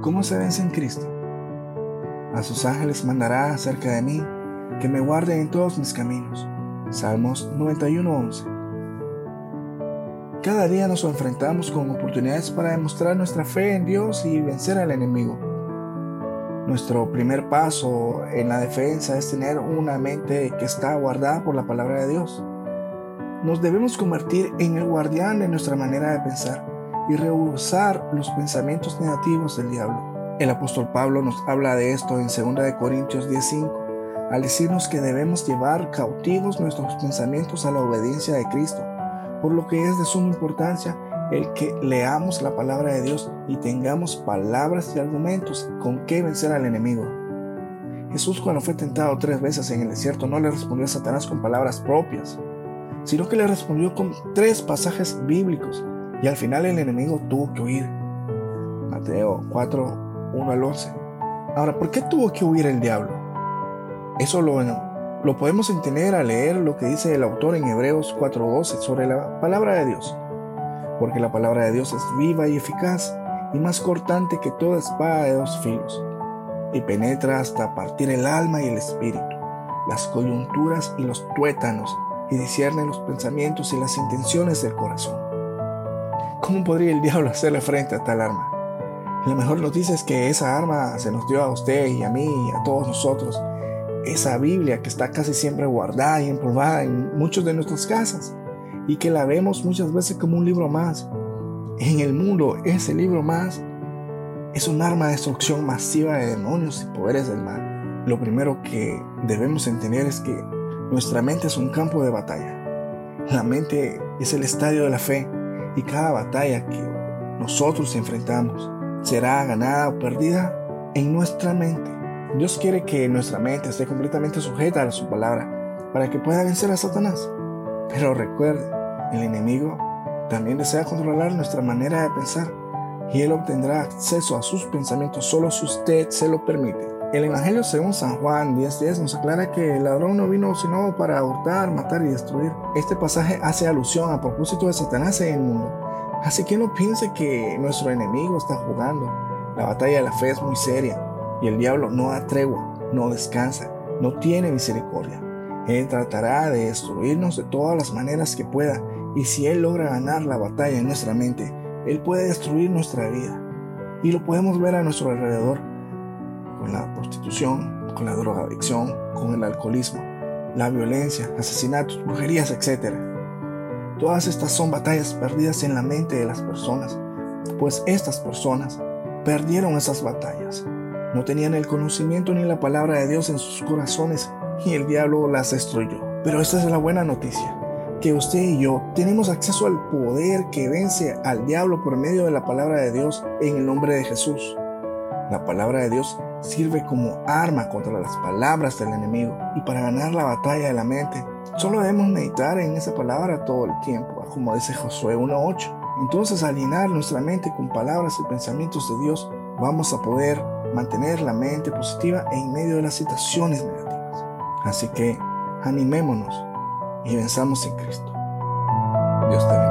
¿Cómo se vence en Cristo? A sus ángeles mandará acerca de mí que me guarden en todos mis caminos. Salmos 91:11. Cada día nos enfrentamos con oportunidades para demostrar nuestra fe en Dios y vencer al enemigo. Nuestro primer paso en la defensa es tener una mente que está guardada por la palabra de Dios. Nos debemos convertir en el guardián de nuestra manera de pensar y rehusar los pensamientos negativos del diablo. El apóstol Pablo nos habla de esto en 2 Corintios 10:5, al decirnos que debemos llevar cautivos nuestros pensamientos a la obediencia de Cristo, por lo que es de suma importancia el que leamos la palabra de Dios y tengamos palabras y argumentos con que vencer al enemigo. Jesús cuando fue tentado tres veces en el desierto no le respondió a Satanás con palabras propias, sino que le respondió con tres pasajes bíblicos y al final el enemigo tuvo que huir. Mateo 4, 1 al 11. Ahora, ¿por qué tuvo que huir el diablo? Eso lo, lo podemos entender al leer lo que dice el autor en Hebreos 4:12 sobre la palabra de Dios. Porque la palabra de Dios es viva y eficaz y más cortante que toda espada de dos filos, y penetra hasta partir el alma y el espíritu, las coyunturas y los tuétanos, y discierne los pensamientos y las intenciones del corazón. ¿Cómo podría el diablo hacerle frente a tal arma? la mejor noticia es que esa arma se nos dio a usted y a mí y a todos nosotros. Esa Biblia que está casi siempre guardada y empolvada en muchas de nuestras casas y que la vemos muchas veces como un libro más. En el mundo, ese libro más es un arma de destrucción masiva de demonios y poderes del mal. Lo primero que debemos entender es que nuestra mente es un campo de batalla. La mente es el estadio de la fe y cada batalla que nosotros enfrentamos será ganada o perdida en nuestra mente. Dios quiere que nuestra mente esté completamente sujeta a su palabra para que pueda vencer a Satanás. Pero recuerde, el enemigo también desea controlar nuestra manera de pensar y él obtendrá acceso a sus pensamientos solo si usted se lo permite. El Evangelio según San Juan 10.10 nos aclara que el ladrón no vino sino para hurtar, matar y destruir. Este pasaje hace alusión a propósito de Satanás en el mundo. Así que no piense que nuestro enemigo está jugando. La batalla de la fe es muy seria y el diablo no da tregua, no descansa, no tiene misericordia. Él tratará de destruirnos de todas las maneras que pueda y si él logra ganar la batalla en nuestra mente, él puede destruir nuestra vida. Y lo podemos ver a nuestro alrededor con la prostitución, con la drogadicción, con el alcoholismo, la violencia, asesinatos, brujerías, etc. Todas estas son batallas perdidas en la mente de las personas, pues estas personas perdieron esas batallas. No tenían el conocimiento ni la palabra de Dios en sus corazones y el diablo las destruyó. Pero esta es la buena noticia, que usted y yo tenemos acceso al poder que vence al diablo por medio de la palabra de Dios en el nombre de Jesús. La palabra de Dios sirve como arma contra las palabras del enemigo y para ganar la batalla de la mente solo debemos meditar en esa palabra todo el tiempo, como dice Josué 1.8. Entonces al llenar nuestra mente con palabras y pensamientos de Dios, vamos a poder mantener la mente positiva en medio de las situaciones negativas. Así que animémonos y venzamos en Cristo. Dios te bendiga.